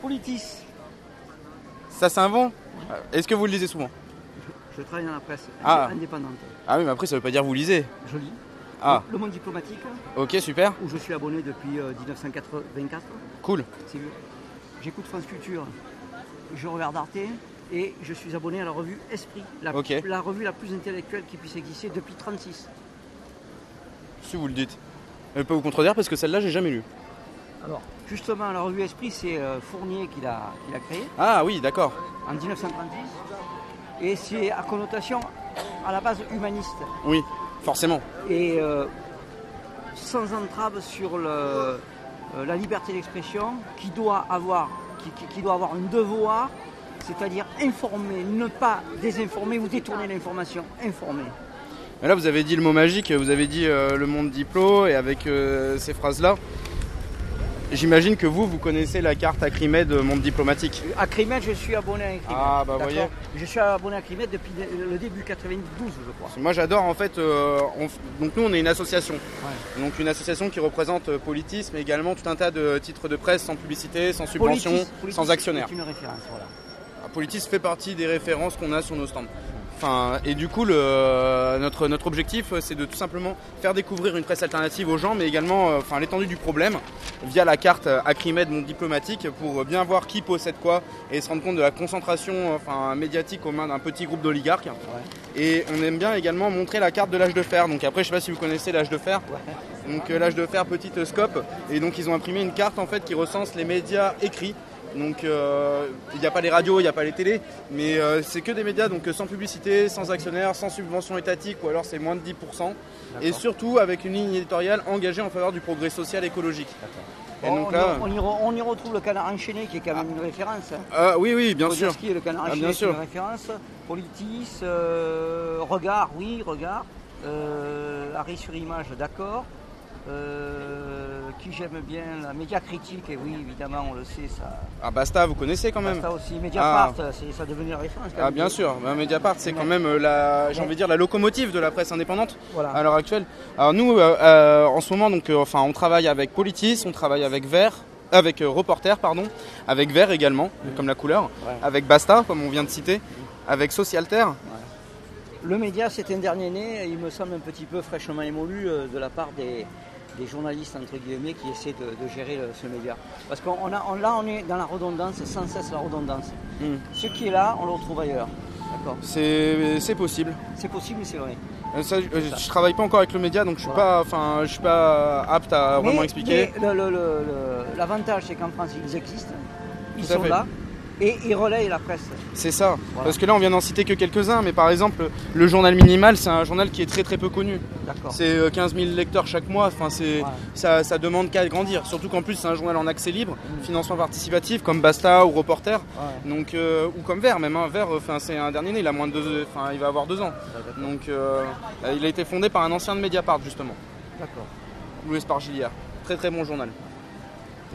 Politis. Ça, c'est un vent Est-ce que vous le lisez souvent Je travaille dans la presse Ah. indépendante. Ah oui, mais après, ça veut pas dire vous lisez. Je lis. Ah, Le Monde diplomatique, ok, super. où je suis abonné depuis euh, 1984. Cool. C'est- J'écoute France Culture, je regarde Arte et je suis abonné à la revue Esprit, la, revue la plus intellectuelle qui puisse exister depuis 36. Si vous le dites. Je pas vous contredire parce que celle-là, j'ai jamais lu. Alors, justement, la revue Esprit, c'est euh, Fournier qui l'a qui l'a créée Ah oui, d'accord. en 1936 et c'est à connotation à la base humaniste Oui, forcément. et euh, sans entrave sur le, euh, la liberté d'expression qui doit avoir qui, qui- qui doit avoir un devoir, c'est-à-dire informer, ne pas désinformer ou détourner l'information, informer. Mais là, vous avez dit le mot magique, vous avez dit le monde diplo, et avec ces phrases-là, j'imagine que vous, vous connaissez la carte Acrimed Monde Diplomatique. À Crimet, je suis abonné à Crimet. Ah, bah, voyez. Je suis abonné à Crimet depuis le début 92, je crois. Moi, j'adore, en fait, euh, on donc nous, on est une association. Donc une association qui représente euh, Politis, mais également tout un tas de titres de presse sans publicité, sans subvention, Politis- Politis sans actionnaire. est une référence, voilà. Politis fait partie des références qu'on a sur nos stands. Enfin, et du coup, le- notre, notre objectif, euh, c'est de tout simplement faire découvrir une presse alternative aux gens, mais également euh, enfin, l'étendue du problème via la carte Acrimed Monde Diplomatique pour bien voir qui possède quoi et se rendre compte de la concentration enfin, médiatique aux mains d'un petit groupe d'oligarques. Et on aime bien également montrer la carte de l'âge de fer. Donc après, je sais pas si vous connaissez l'âge de fer. Donc euh, l'âge de fer, petite scope. Et donc ils ont imprimé une carte en fait qui recense les médias écrits. Donc euh, il n'y a pas les radios, il n'y a pas les télés, mais euh, c'est que des médias donc euh, sans publicité, sans actionnaire, sans subvention étatique ou alors c'est moins de 10%. Et surtout avec une ligne éditoriale engagée en faveur du progrès social et écologique. Et donc on, là, y, on y re- on y retrouve le canard enchaîné qui est quand même une référence. ah, oui oui bien sûr. Podolski et le canard Ah, enchaîné bien c'est une sûr. référence. Politis, euh, regard, oui, regard. Euh, arrêt sur image, d'accord. Euh, qui j'aime bien, la média critique, et oui, évidemment, on le sait, ça. Ah Basta, vous connaissez quand même. Ça aussi, Mediapart, c'est- ça devenu la référence. quand Ah même. bien sûr, Mediapart c'est quand même euh, la, j'ai envie de dire la locomotive de la presse indépendante Voilà. à l'heure actuelle. Alors nous, euh, euh, en ce moment, donc, enfin, on travaille avec Politis, on travaille avec Vert, avec Reporter, pardon, avec Vert également, comme la couleur, Ouais. avec Basta, comme on vient de citer, avec Socialter. Le média, c'est un dernier né, il me semble un petit peu fraîchement émolu euh, de la part des, des journalistes, entre guillemets, qui essaient de, de gérer le- ce média. Parce qu'on a, on- là, on est dans la redondance, sans cesse la redondance. Hmm. Ce qui est là, on le retrouve ailleurs. D'accord C'est, possible. C'est possible, mais c'est vrai. Euh, ça, je, je travaille pas encore avec le média, donc je suis pas, enfin, je suis pas apte à vraiment expliquer. L'avantage, c'est qu'en France, ils existent, ils Tout sont là, et ils relayent la presse. C'est ça. Voilà. Parce que là, on vient d'en citer que quelques-uns, mais par exemple, le journal minimal, c'est un journal qui est très très peu connu. D'accord. C'est euh, 15 000 lecteurs chaque mois, enfin, c'est, Ouais. ça, ça demande qu'à grandir. Surtout qu'en plus, c'est un journal en accès libre, Mm. financement participatif, comme Basta ou Reporter, Ouais. donc, euh, ou comme Vert même. Hein. Vert, euh, enfin, c'est un dernier né, il a moins de deux, enfin, il va avoir deux ans. Donc, euh, euh, il a été fondé par un ancien de Mediapart, justement, D'accord. Louis Spargilière. Très très bon journal.